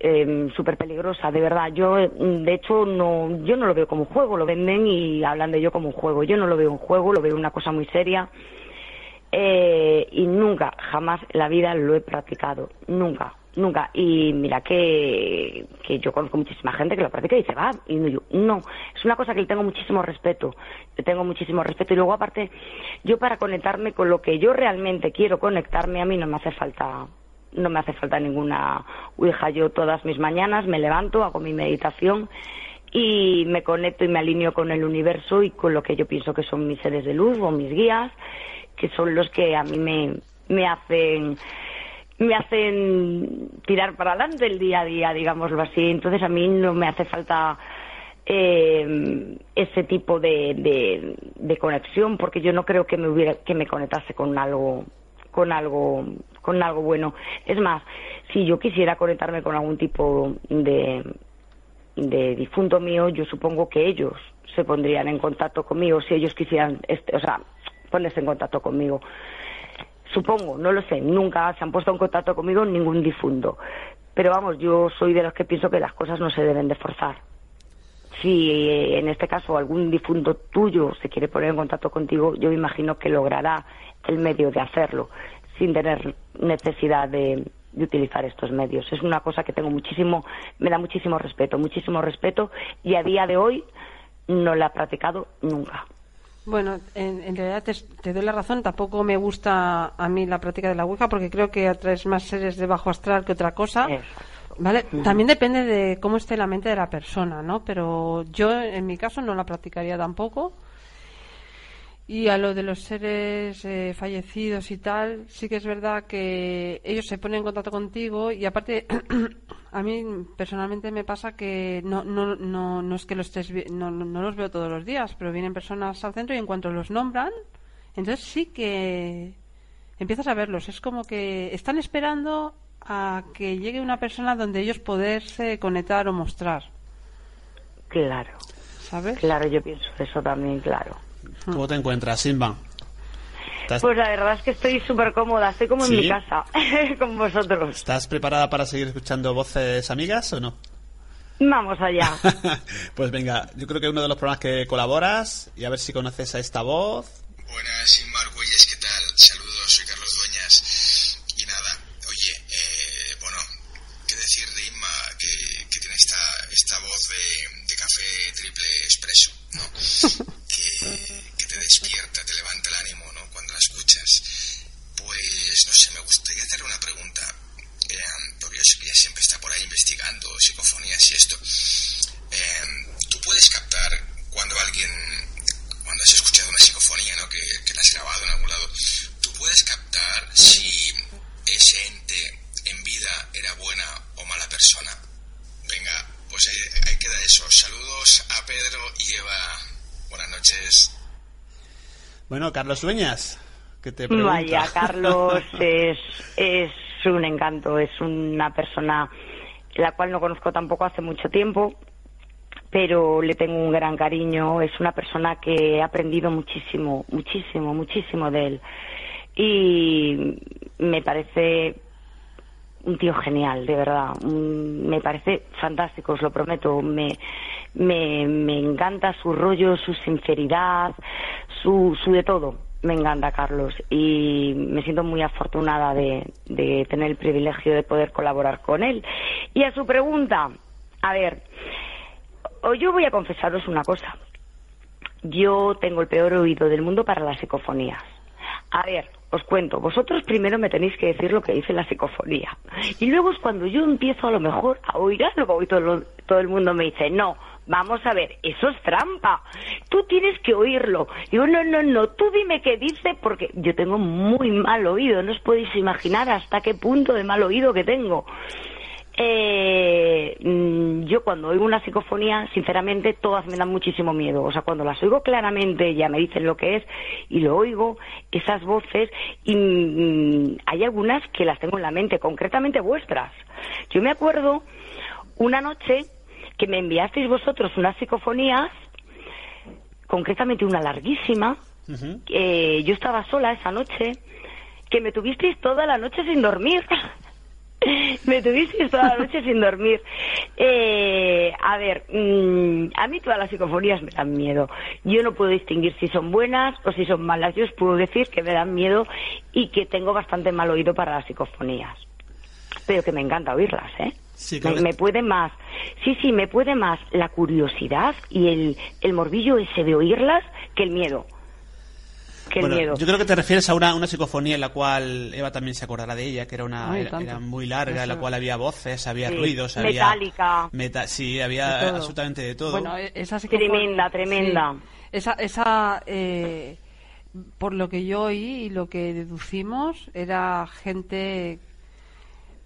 eh, súper peligrosa, de verdad. Yo, de hecho, no, yo no lo veo como un juego, lo venden y hablan de ello como un juego. Yo no lo veo un juego, lo veo una cosa muy seria. Eh, y nunca, jamás en la vida lo he practicado, nunca. Nunca. Y mira que, que yo conozco muchísima gente que lo practica y dice, va, y yo, no. Es una cosa que le tengo muchísimo respeto. Le tengo muchísimo respeto. Y luego, aparte, yo para conectarme con lo que yo realmente quiero conectarme, a mí no me hace falta no me hace falta ninguna Ouija. Yo todas mis mañanas me levanto, hago mi meditación y me conecto y me alineo con el universo y con lo que yo pienso que son mis seres de luz o mis guías, que son los que a mí me, me hacen me hacen tirar para adelante el día a día, digámoslo así. Entonces a mí no me hace falta eh, ese tipo de, de, conexión porque yo no creo que me hubiera que me conectase con algo con algo con algo bueno. Es más, si yo quisiera conectarme con algún tipo de de difunto mío, yo supongo que ellos se pondrían en contacto conmigo si ellos quisieran, este, o sea, ponerse en contacto conmigo. Supongo, no lo sé, nunca se han puesto en contacto conmigo ningún difunto. Pero vamos, yo soy de los que pienso que las cosas no se deben de forzar. Si eh, en este caso algún difunto tuyo se quiere poner en contacto contigo, yo me imagino que logrará el medio de hacerlo sin tener necesidad de, de utilizar estos medios. Es una cosa que tengo muchísimo, me da muchísimo respeto, muchísimo respeto y a día de hoy no la he practicado nunca. Bueno, en, realidad te, doy la razón. Tampoco me gusta a mí la práctica de la Ouija porque creo que atraes más seres de bajo astral que otra cosa. ¿Vale? También depende de cómo esté la mente de la persona, ¿no? Pero yo, en mi caso, no la practicaría tampoco. Y a lo de los seres eh, fallecidos y tal, sí que es verdad que ellos se ponen en contacto contigo y aparte [clears throat] A mí personalmente me pasa que no, no, no, no es que lo estés, vi- no, no- no los veo todos los días, pero vienen personas al centro y en cuanto los nombran, entonces sí que empiezas a verlos. Es como que están esperando a que llegue una persona donde ellos poderse conectar o mostrar, Claro, ¿sabes? claro, yo pienso eso también, claro. ¿Cómo te encuentras, Simba? ¿Estás, Pues la verdad es que estoy súper cómoda, estoy como ¿Sí? en mi casa, [laughs] con vosotros. ¿Estás preparada para seguir escuchando voces amigas o no? Vamos allá. [laughs] pues venga, yo creo que uno de los programas que colaboras y a ver si conoces a esta voz. Buenas, Inmar Güelles, ¿qué tal? Saludos, soy Carlos Dueñas. Y nada, oye, eh, bueno, ¿qué decir de Inma que, que tiene esta, esta voz de, de café triple expreso, ¿no? [laughs] Que, que te despierta, te levanta el ánimo, ¿no? Cuando la escuchas. Pues, no sé, me gustaría hacerle una pregunta. Eh, porque yo sé que ella siempre está por ahí investigando psicofonías y esto. Eh, ¿Tú puedes captar cuando alguien cuando has escuchado una psicofonía, ¿no? Que, que la has grabado en algún lado, tú puedes captar si ese ente en vida era buena o mala persona. Venga, pues ahí, ahí queda eso. Saludos a Pedro y Eva. Buenas noches. Bueno, Carlos Dueñas, que te pregunta. Vaya, Carlos [laughs] es, es un encanto, es una persona la cual no conozco tampoco hace mucho tiempo, pero le tengo un gran cariño, es una persona que he aprendido muchísimo, muchísimo, muchísimo de él. Y me parece un tío genial, de verdad. Me parece fantástico, os lo prometo. Me, me, me encanta su rollo, su sinceridad, su, su de todo. Me encanta, Carlos. Y me siento muy afortunada de, de tener el privilegio de poder colaborar con él. Y a su pregunta, a ver, yo voy a confesaros una cosa. Yo tengo el peor oído del mundo para las psicofonías. A ver, os cuento, vosotros primero me tenéis que decir lo que dice la psicofonía. Y luego es cuando yo empiezo a lo mejor a oír algo y todo, el mundo me dice, no, vamos a ver, eso es trampa. Tú tienes que oírlo. Digo, no, no, no, tú dime qué dice porque yo tengo muy mal oído. No os podéis imaginar hasta qué punto de mal oído que tengo. Eh, mm, yo cuando oigo una psicofonía, sinceramente, todas me dan muchísimo miedo. O sea, cuando las oigo claramente ya me dicen lo que es y lo oigo, esas voces, y mm, hay algunas que las tengo en la mente, concretamente vuestras. Yo me acuerdo una noche que me enviasteis vosotros unas psicofonías, concretamente una larguísima, eh, yo estaba sola esa noche, que me tuvisteis toda la noche sin dormir. [laughs] [laughs] me tuvisteis toda la noche sin dormir. Eh, a ver, mm, a mí todas las psicofonías me dan miedo. Yo no puedo distinguir si son buenas o si son malas. Yo os puedo decir que me dan miedo y que tengo bastante mal oído para las psicofonías. Pero que me encanta oírlas, ¿eh? Sí, me, creo que- me puede más. Sí, sí, me puede más la curiosidad y el, el morbillo ese de oírlas que el miedo. Que el Bueno, miedo. yo creo que te refieres a una, una psicofonía en la cual Eva también se acordará de ella, que era una Ay, era, muy larga, en la cual había voces, había Sí, ruidos, había metálica. meta- sí, había De absolutamente de todo. Bueno, e- esa psicofonía- Tremenda, tremenda. sí. Esa, esa eh, por lo que yo oí y lo que deducimos, era gente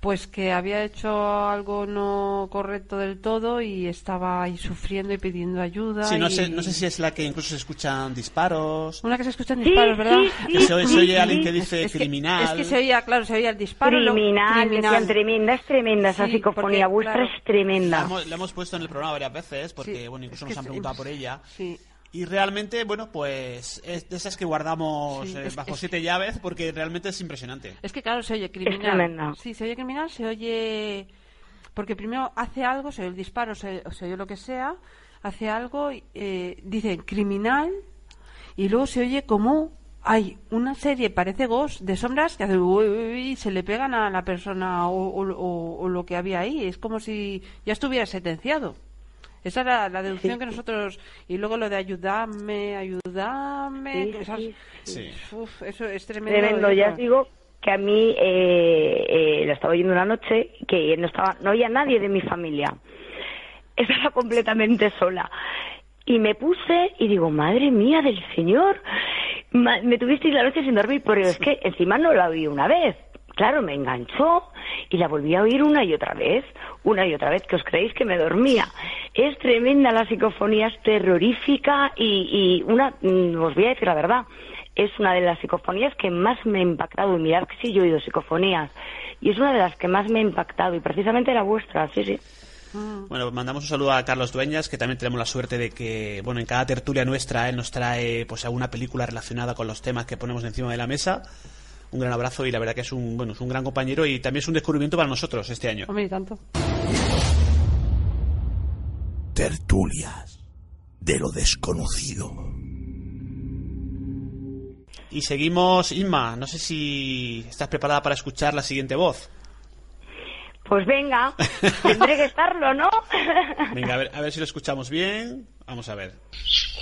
pues que había hecho algo no correcto del todo y estaba ahí sufriendo y pidiendo ayuda. Sí, no y- sé, no sé si es la que incluso se escuchan disparos. Una que se escuchan Sí, disparos, ¿verdad? sí, sí, Que se oye, se oye sí, alguien sí. que dice Es que- criminal. Es que se oía, claro, se oía el disparo. Criminal, decían tremenda, es tremenda esa Sí, psicofonía, vuestra claro, es La tremenda. hemos, la hemos puesto en el programa varias veces, porque Sí, bueno, incluso nos que han preguntado por ella. Sí. Y realmente, bueno, pues es de esas que guardamos Sí, eh, es- bajo es- siete llaves, porque realmente es impresionante. Es que claro, se oye criminal. Sí, se oye criminal, se oye... Porque primero hace algo, se oye el disparo, se, oye lo que sea, hace algo, eh, dice criminal, y luego se oye como hay una serie, parece Ghost, de sombras que hace uy, uy, uy, y se le pegan a la persona o, o- o- o lo que había ahí. Es como si ya estuviera sentenciado. Esa era la deducción Sí, que nosotros... Y luego lo de ayudarme, ayudarme... Sí, esas- sí, Sí. Uf, eso es tremendo. Tremendo, ya os digo que a mí eh, eh, lo estaba oyendo una noche que no estaba, no había nadie de mi familia. Estaba completamente sola. Y me puse y digo, madre mía del Señor, ma- me tuvisteis la noche sin dormir, pero es que encima no la oí una vez. Claro, me enganchó y la volví a oír una y otra vez, una y otra vez, que os creéis que me dormía. Es tremenda la psicofonía, es terrorífica y, y una, mm, os voy a decir la verdad, es una de las psicofonías que más me ha impactado. Y mirad que sí, yo he oído psicofonías. Y es una de las que más me ha impactado. Y precisamente la vuestra, sí, sí. Bueno, mandamos un saludo a Carlos Dueñas, que también tenemos la suerte de que, bueno, en cada tertulia nuestra él nos trae pues alguna película relacionada con los temas que ponemos encima de la mesa. Un gran abrazo y la verdad que es un, bueno, es un gran compañero y también es un descubrimiento para nosotros este año. Hombre, y tanto. Tertulias de lo desconocido. Y seguimos, Inma, no sé si estás preparada para escuchar la siguiente voz. Pues venga, [laughs] tendré que estarlo, ¿no? [laughs] Venga, a ver, a ver si lo escuchamos bien. Vamos a ver.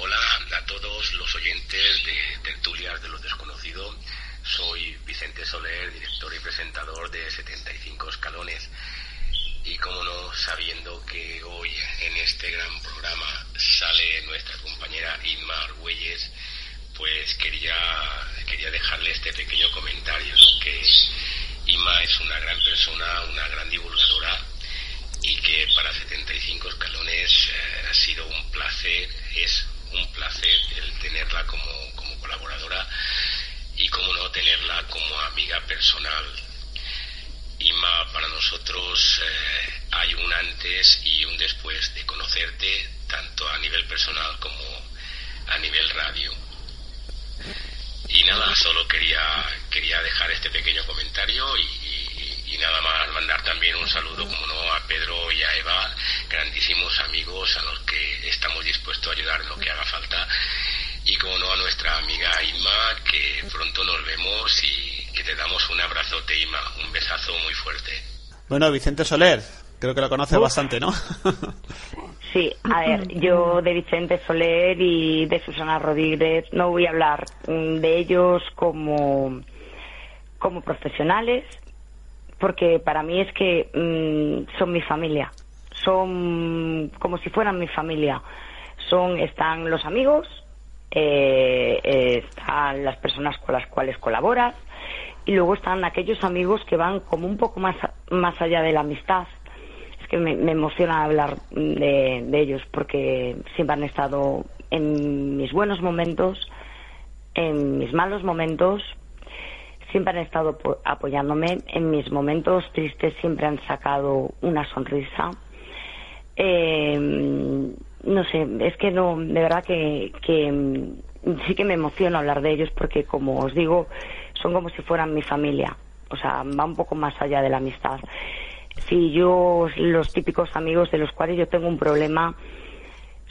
Hola a todos los oyentes de Tertulias de los Desconocidos. Soy Vicente Soler, director y presentador de 75 Escalones. Y como no, sabiendo que hoy en este gran programa sale nuestra compañera Inma Argüelles, pues quería, quería dejarle este pequeño comentario, que Ima es una gran persona, una gran divulgadora y que para 75 escalones eh, ha sido un placer, es un placer el tenerla como, como colaboradora y como no tenerla como amiga personal. Ima, para nosotros eh, hay un antes y un después de conocerte, tanto a nivel personal como a nivel radio. Y nada, solo quería, quería dejar este pequeño comentario y nada más mandar también un saludo, como no, a Pedro y a Eva, grandísimos amigos a los que estamos dispuestos a ayudar en lo que haga falta. Y como no, a nuestra amiga Inma, que pronto nos vemos y que te damos un abrazote, Inma, un besazo muy fuerte. Bueno, Vicente Soler, creo que lo conoces bastante, ¿no? [laughs] Sí, a ver, yo de Vicente Soler y de Susana Rodríguez no voy a hablar mm, de ellos como, como profesionales, porque para mí es que mm, son mi familia, son como si fueran mi familia. Son, están los amigos, están las personas con las cuales colaboras y luego están aquellos amigos que van como un poco más, más allá de la amistad es que me, emociona hablar de, de ellos porque siempre han estado en mis buenos momentos, en mis malos momentos, siempre han estado po- apoyándome, en mis momentos tristes siempre han sacado una sonrisa. Eh, no sé, es que no, de verdad que, que mm, sí que me emociona hablar de ellos porque, como os digo, son como si fueran mi familia. O sea, va un poco más allá de la amistad. Si yo, los típicos amigos de los cuales yo tengo un problema,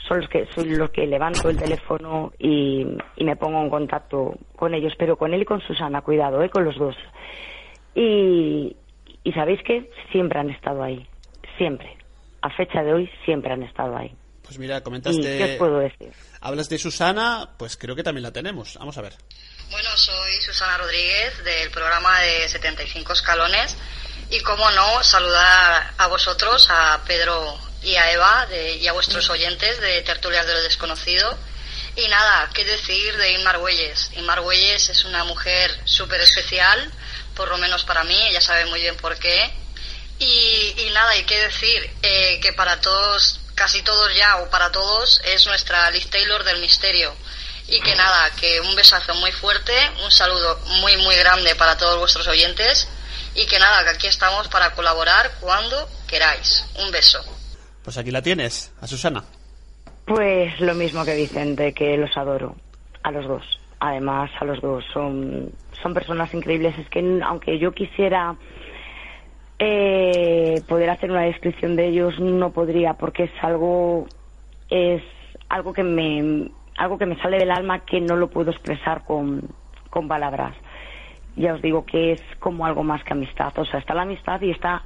son los que soy los que levanto el teléfono y, y me pongo en contacto con ellos, pero con él y con Susana, cuidado, ¿eh? con los dos. Y, y sabéis que siempre han estado ahí, siempre. A fecha de hoy siempre han estado ahí. Pues mira, ¿Y comentaste... qué os puedo decir? Hablas de Susana, pues creo que también la tenemos. Vamos a ver. Bueno, soy Susana Rodríguez del programa de 75 escalones y como no, saludar a vosotros, a Pedro y a Eva de- y a vuestros oyentes de Tertulias de lo Desconocido. Y nada, qué decir de Inmar Güelles. Inmar Güelles es una mujer súper especial, por lo menos para mí, ella sabe muy bien por qué. Y, y nada, y qué decir, eh, que para todos, casi todos ya, o para todos, es nuestra Liz Taylor del misterio. Y que nada, que un besazo muy fuerte, un saludo muy, muy grande para todos vuestros oyentes. Y que nada, que aquí estamos para colaborar cuando queráis. Un beso. Pues aquí la tienes, a Susana. Pues lo mismo que Vicente, que los adoro, a los dos. Además, a los dos son, son personas increíbles. Es que aunque yo quisiera eh, poder hacer una descripción de ellos, no podría, porque es algo, es algo que me, algo que me sale del alma que no lo puedo expresar con, con palabras. Ya os digo que es como algo más que amistad. O sea, está la amistad y está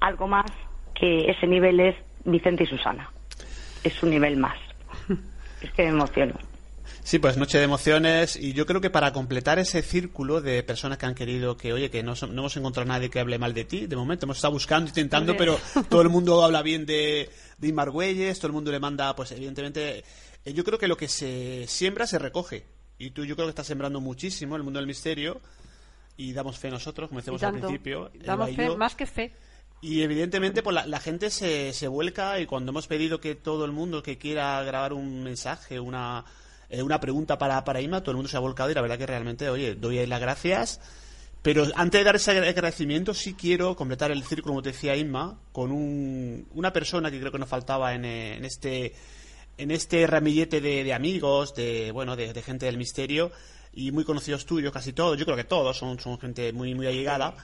algo más que ese nivel es Vicente y Susana es un nivel más. [laughs] Es que me emociono. Sí, pues noche de emociones y yo creo que para completar ese círculo de personas que han querido que, oye, que no, no hemos encontrado a nadie que hable mal de ti, de momento hemos estado buscando, intentando, Hombre. pero todo el mundo habla bien de, de Inmar Güelles, todo el mundo le manda, pues evidentemente, eh, yo creo que lo que se siembra se recoge. Y tú yo creo que estás sembrando muchísimo el mundo del misterio y damos fe nosotros, como Y decíamos al principio. Damos y fe, más que fe. Y evidentemente pues la, la gente se, se vuelca y cuando hemos pedido que todo el mundo que quiera grabar un mensaje, una, eh, una pregunta para, para Ima, todo el mundo se ha volcado y la verdad que realmente, oye, doy ahí las gracias. Pero antes de dar ese agradecimiento, sí quiero completar el círculo, como te decía Inma, con un, una persona que creo que nos faltaba en, eh, en este en este ramillete de, amigos, de bueno, de, de gente del misterio y muy conocidos tuyos, casi todos. Yo creo que todos son, son gente muy muy allegada.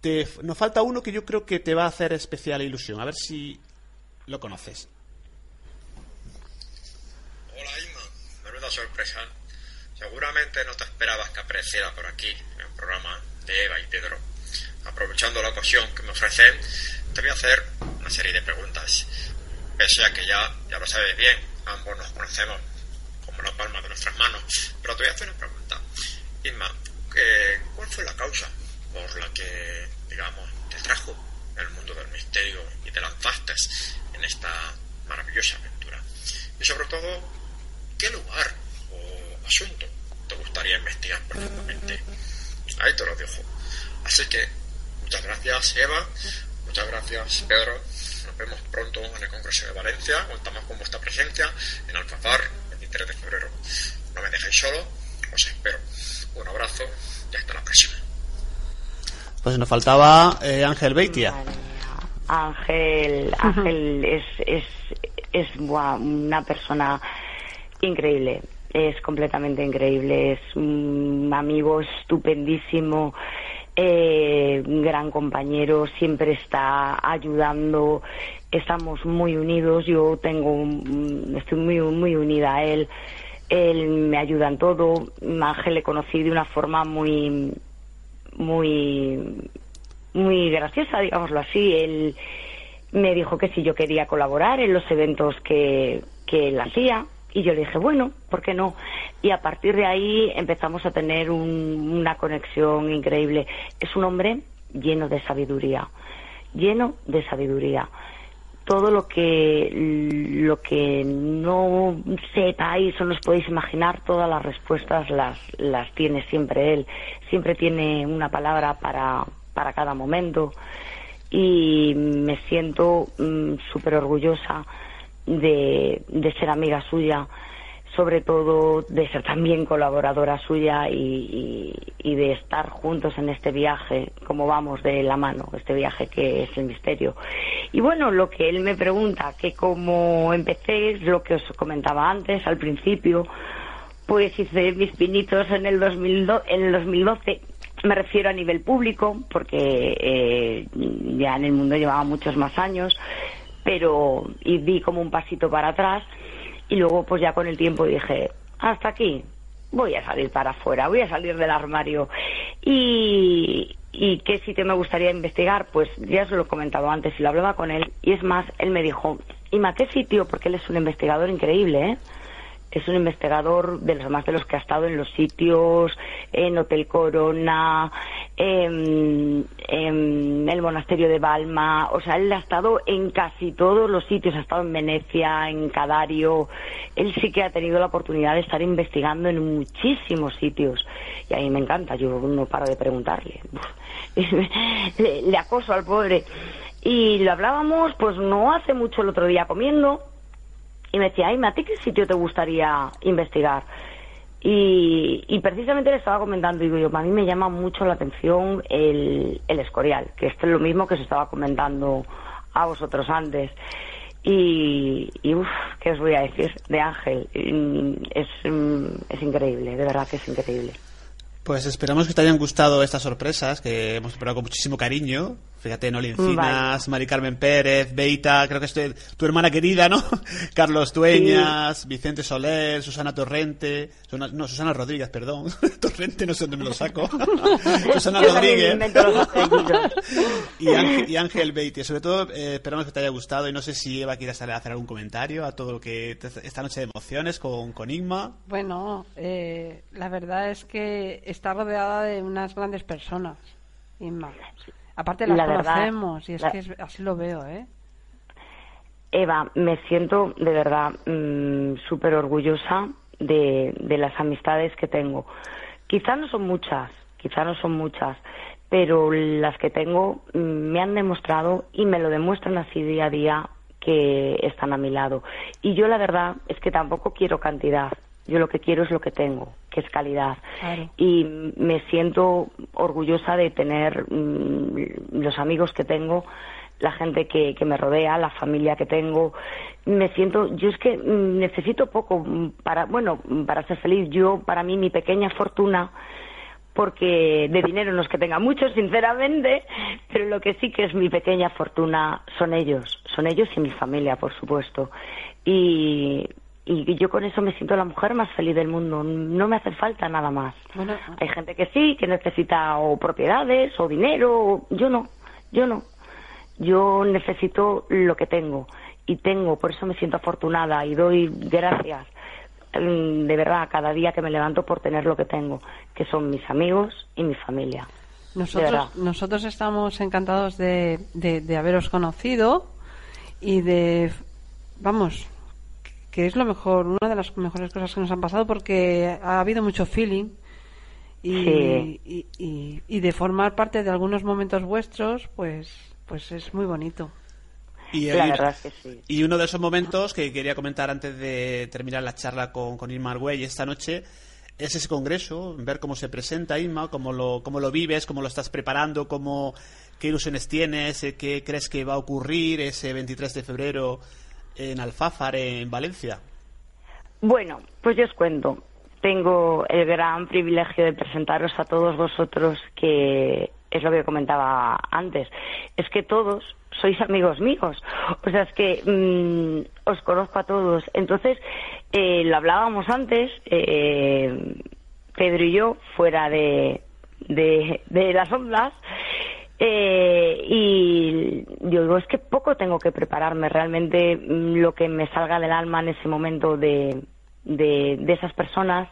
Te, nos falta uno que yo creo que te va a hacer especial ilusión. A ver si lo conoces. Hola Inma, menuda sorpresa. Seguramente no te esperabas que apareciera por aquí en el programa de Eva y Pedro. Aprovechando la ocasión que me ofrecen, te voy a hacer una serie de preguntas. Pese a que ya, ya lo sabes bien, ambos nos conocemos como la palma de nuestras manos. Pero te voy a hacer una pregunta. Inma, ¿qué- ¿cuál fue la causa por la que, digamos, te trajo el mundo del misterio y te lanzaste en esta maravillosa aventura? Y sobre todo, ¿qué lugar asunto te gustaría investigar profundamente? Ahí te lo dejo. Así que, muchas gracias Eva, muchas gracias Pedro. Nos vemos pronto en el Congreso de Valencia. Contamos con vuestra presencia en Alfafar, 23 de febrero. No me dejéis solo, os espero. Un abrazo y hasta la próxima. Pues nos faltaba eh, Ángel Beitia. Ángel, Ángel es, es, es una persona increíble, es completamente increíble, es un amigo estupendísimo, eh, un gran compañero, siempre está ayudando, estamos muy unidos, yo tengo, estoy muy, muy unida a él, él me ayuda en todo, Ángel le conocí de una forma muy, muy muy graciosa, digámoslo así. Él me dijo que si yo quería colaborar en los eventos que, que él hacía. Y yo le dije, bueno, ¿por qué no? Y a partir de ahí empezamos a tener un- una conexión increíble. Es un hombre lleno de sabiduría, lleno de sabiduría. Todo lo que, lo que no sepáis o no os podéis imaginar, todas las respuestas las, las tiene siempre él. Siempre tiene una palabra para, para cada momento y me siento mm, súper orgullosa de, de ser amiga suya, sobre todo de ser también colaboradora suya y, y- de estar juntos en este viaje, como vamos de la mano, este viaje que es el misterio. Y bueno, lo que él me pregunta, que cómo empecé, es lo que os comentaba antes, al principio, pues hice mis pinitos en el, 2002, en el 2012. Me refiero a nivel público, porque eh, ya en el mundo llevaba muchos más años, pero y di como un pasito para atrás y luego pues ya con el tiempo dije, hasta aquí, voy a salir para afuera, voy a salir del armario. Y, y qué sitio me gustaría investigar, pues ya os lo he comentado antes y lo hablaba con él. Y es más, él me dijo, Ima, ¿qué sitio? Porque él es un investigador increíble, ¿eh? Es un investigador de los más de los que ha estado en los sitios, en Hotel Corona, en, en el monasterio de Balma. O sea, él ha estado en casi todos los sitios. Ha estado en Venecia, en Cadario. Él sí que ha tenido la oportunidad de estar investigando en muchísimos sitios. Y a mí me encanta. Yo no paro de preguntarle. [laughs] le, le acoso al pobre. Y lo hablábamos, pues no hace mucho el otro día comiendo y me decía, ay, ¿a ti qué sitio te gustaría investigar? Y, y precisamente le estaba comentando, digo yo, a mí me llama mucho la atención el, el Escorial, que esto es lo mismo que se estaba comentando a vosotros antes. Y, y uff, ¿qué os voy a decir de Ángel? Mm, Es, mm, es increíble, de verdad que es increíble. Pues esperamos que te hayan gustado estas sorpresas que hemos preparado con muchísimo cariño. Fíjate, Noli Encinas, Mari Carmen Pérez, Beita, creo que es tu, tu hermana querida, ¿no? [laughs] Carlos Dueñas, Vicente Soler, Susana Torrente, Susana- no, Susana Rodríguez, perdón. [laughs] Torrente no sé dónde me lo saco. [laughs] Susana Yo Rodríguez. y, Ángel, y Ángel. Sobre todo, eh, esperamos que te haya gustado y no sé si Eva quiere hacer algún comentario a todo lo que te- esta noche de emociones con, con Igma. Bueno, eh, la verdad es que está rodeada de unas grandes personas, Inma. Aparte las La verdad, conocemos y es la- que es- así lo veo, ¿eh? Eva, me siento de verdad mm, súper orgullosa de, de las amistades que tengo. Quizá no son muchas, quizá no son muchas, pero las que tengo mm, me han demostrado y me lo demuestran así día a día que están a mi lado. Y yo la verdad es que tampoco quiero cantidad. Yo lo que quiero es lo que tengo, que es calidad. Y me siento orgullosa de tener mm, los amigos que tengo, la gente que, que me rodea, la familia que tengo. Me siento, yo es que mm, necesito poco para, bueno, para ser feliz. Yo, para mí, mi pequeña fortuna porque de dinero no es que tenga mucho, sinceramente, pero lo que sí que es mi pequeña fortuna son ellos, son ellos y mi familia, por supuesto. Y, y yo con eso me siento la mujer más feliz del mundo, no me hace falta nada más. Hay gente que sí, que necesita o propiedades o dinero, yo no, yo no. Yo necesito lo que tengo y tengo, por eso me siento afortunada y doy gracias Mm, de verdad cada día que me levanto por tener lo que tengo, que son mis amigos y mi familia. Nosotros, nosotros estamos encantados de, de, haberos conocido y de, vamos, que es lo mejor, una de las mejores cosas que nos han pasado porque ha habido mucho feeling y, y, y, de formar parte de algunos momentos vuestros, pues, pues es muy bonito. Y, y uno de esos momentos que quería comentar antes de terminar la charla con, con Irma Argüey esta noche es ese congreso, ver cómo se presenta Irma, cómo lo, cómo lo vives, cómo lo estás preparando, cómo, qué ilusiones tienes, eh, qué crees que va a ocurrir ese 23 de febrero en Alfáfar, en Valencia. Bueno, pues yo os cuento. Tengo el gran privilegio de presentaros a todos vosotros que es lo que comentaba antes. Es que todos sois amigos míos. O sea, es que mm, os conozco a todos. Entonces, eh, lo hablábamos antes, eh, Pedro y yo, fuera de, de, las ondas. Eh, y yo digo, es que poco tengo que prepararme. Realmente mm, lo que me salga del alma en ese momento de, de, esas personas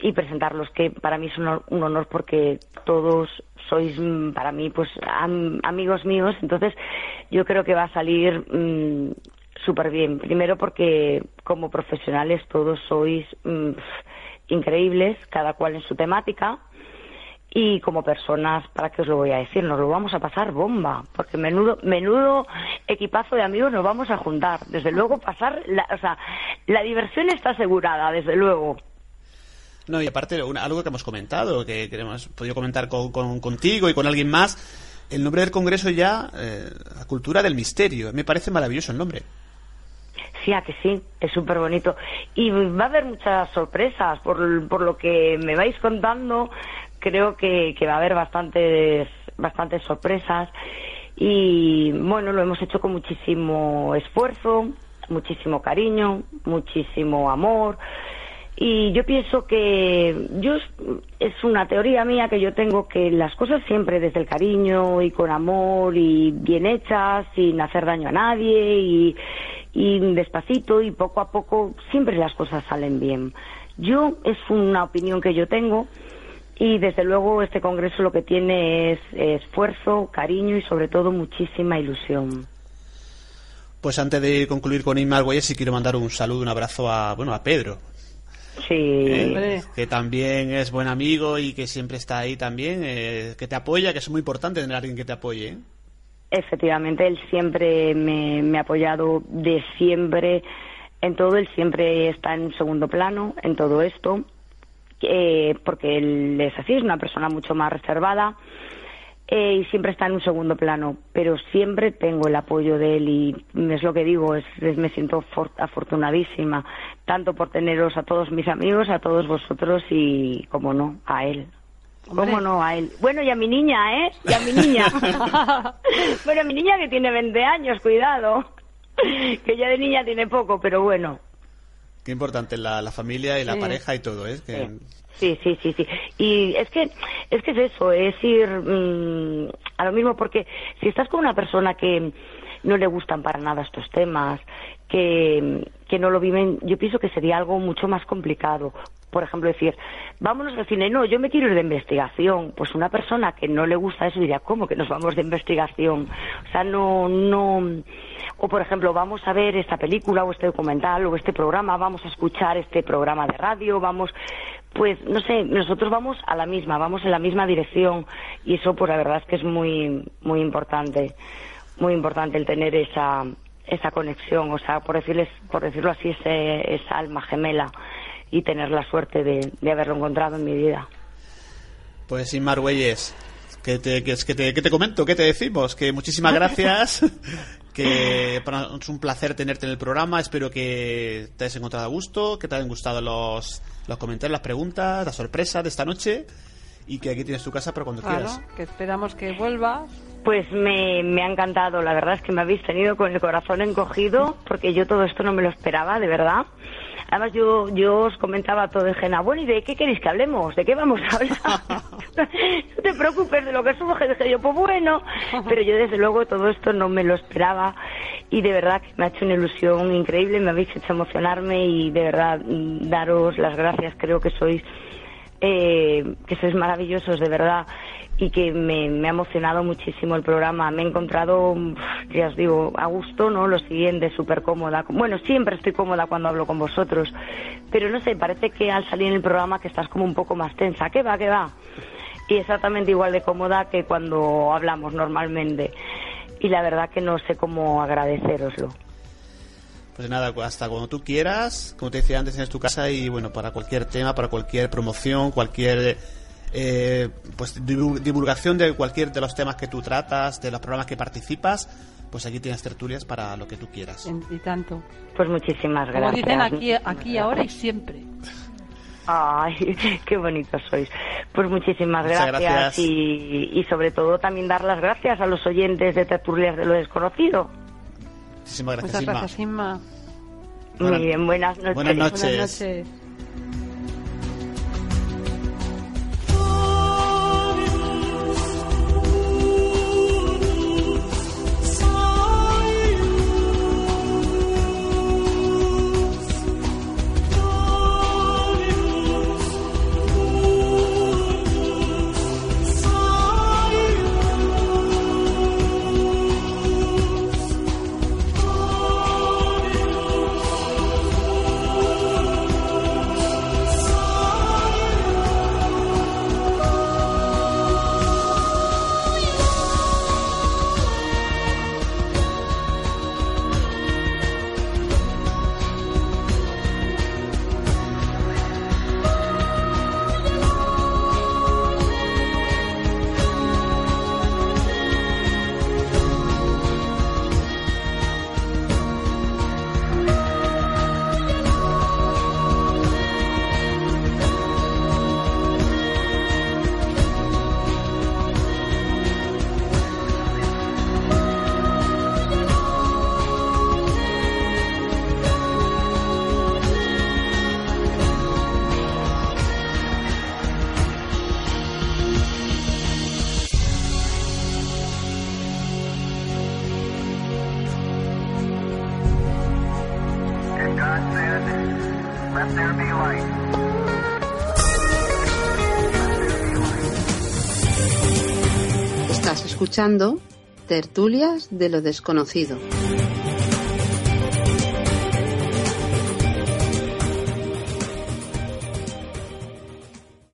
y presentarlos, que para mí es un, honor porque todos sois mm, para mí pues amigos míos, entonces yo creo que va a salir mm, súper bien. Primero porque como profesionales todos sois mm, increíbles, cada cual en su temática. Y como personas, ¿para qué os lo voy a decir? Nos lo vamos a pasar bomba, porque menudo, menudo equipazo de amigos nos vamos a juntar. Desde luego, pasar, la, o sea, la diversión está asegurada, desde luego. No, y aparte, algo que hemos comentado, que, hemos podido comentar con, contigo y con alguien más, el nombre del Congreso ya, eh, la cultura del misterio. Me parece maravilloso el nombre. Sí, a que sí, es súper bonito. Y va a haber muchas sorpresas, por, por lo que me vais contando, creo que, que va a haber bastantes, bastantes sorpresas. Y bueno, lo hemos hecho con muchísimo esfuerzo, muchísimo cariño, muchísimo amor. Y yo pienso que yo es una teoría mía que yo tengo que las cosas siempre desde el cariño y con amor y bien hechas, sin hacer daño a nadie y, y despacito y poco a poco siempre las cosas salen bien. Yo es una opinión que yo tengo y desde luego este congreso lo que tiene es esfuerzo, cariño y sobre todo muchísima ilusión. Pues antes de concluir con Inma Arguelles, sí quiero mandar un saludo, un abrazo a, bueno, a Pedro, Sí. Eh, que también es buen amigo y que siempre está ahí también, eh, que te apoya, que es muy importante tener a alguien que te apoye. ¿eh? Efectivamente, él siempre me, ha apoyado de siempre en todo, él siempre está en segundo plano en todo esto, porque él es así, es una persona mucho más reservada eh, y siempre está en un segundo plano, pero siempre tengo el apoyo de él y es lo que digo, es, me siento afortunadísima, tanto por teneros a todos mis amigos, a todos vosotros y, como no, a él. ¿Cómo no? A él. Bueno, y a mi niña, ¿eh? Y a mi niña. [laughs] bueno, mi niña que tiene 20 años, cuidado. que ya de niña tiene poco, pero bueno. Qué importante la, la familia y la pareja y todo, ¿eh? Que... Sí, sí, sí, sí. Y es que es que es eso, es ir mm, a lo mismo porque si estás con una persona que no le gustan para nada estos temas, que, que no lo viven, yo pienso que sería algo mucho más complicado. Por ejemplo, decir, vámonos al cine, no, yo me quiero ir de investigación. Pues una persona que no le gusta eso diría, ¿cómo que nos vamos de investigación? O sea, no, no. O por ejemplo, vamos a ver esta película o este documental o este programa, vamos a escuchar este programa de radio, vamos pues no sé, nosotros vamos a la misma, vamos en la misma dirección y eso pues la verdad es que es muy muy importante, muy importante el tener esa esa conexión, o sea, por decirles por decirlo así, ese, esa alma gemela y tener la suerte de, de haberlo encontrado en mi vida. Pues sin más güeyes, que te, que, que te, que te comento, ¿qué te decimos? Que muchísimas [laughs] gracias, que para es un placer tenerte en el programa, espero que te hayas encontrado a gusto, que te hayan gustado los, los comentarios, las preguntas, las sorpresas de esta noche y que aquí tienes tu casa para cuando Claro, quieras. que esperamos que vuelvas. Pues me, me ha encantado, la verdad es que me habéis tenido con el corazón encogido porque yo todo esto no me lo esperaba, de verdad. Además yo, yo os comentaba todo en Gena, bueno, ¿y de qué queréis que hablemos? ¿De qué vamos a hablar? [laughs] no te preocupes de lo que surge, dije yo, pues bueno, pero yo desde luego todo esto no me lo esperaba y de verdad que me ha hecho una ilusión increíble, me habéis hecho emocionarme y de verdad daros las gracias, creo que sois eh, que sois maravillosos de verdad y que me, me ha emocionado muchísimo el programa. Me he encontrado, ya os digo, a gusto, ¿no? Lo siguiente, súper cómoda. Bueno, siempre estoy cómoda cuando hablo con vosotros, pero no sé, parece que al salir en el programa que estás como un poco más tensa. ¿Qué va, qué va? Y exactamente igual de cómoda que cuando hablamos normalmente. Y la verdad que no sé cómo agradeceroslo. Pues nada, hasta cuando tú quieras, como te decía antes, tienes tu casa y bueno, para cualquier tema, para cualquier promoción, cualquier eh, pues divu- divulgación de cualquier de los temas que tú tratas, de los programas que participas, pues aquí tienes tertulias para lo que tú quieras. Y tanto. Pues muchísimas Como gracias. dicen aquí, aquí, ahora y siempre. Ay, [laughs] qué bonitos sois. Pues muchísimas Muchas gracias, gracias. Y, y sobre todo también dar las gracias a los oyentes de Tertulias de lo Desconocido. Muchísimas gracias, Muchas Inma. gracias, Inma. Buenas- Muy bien, buenas noches. buenas noches. Buenas noches. Escuchando Tertulias de lo Desconocido.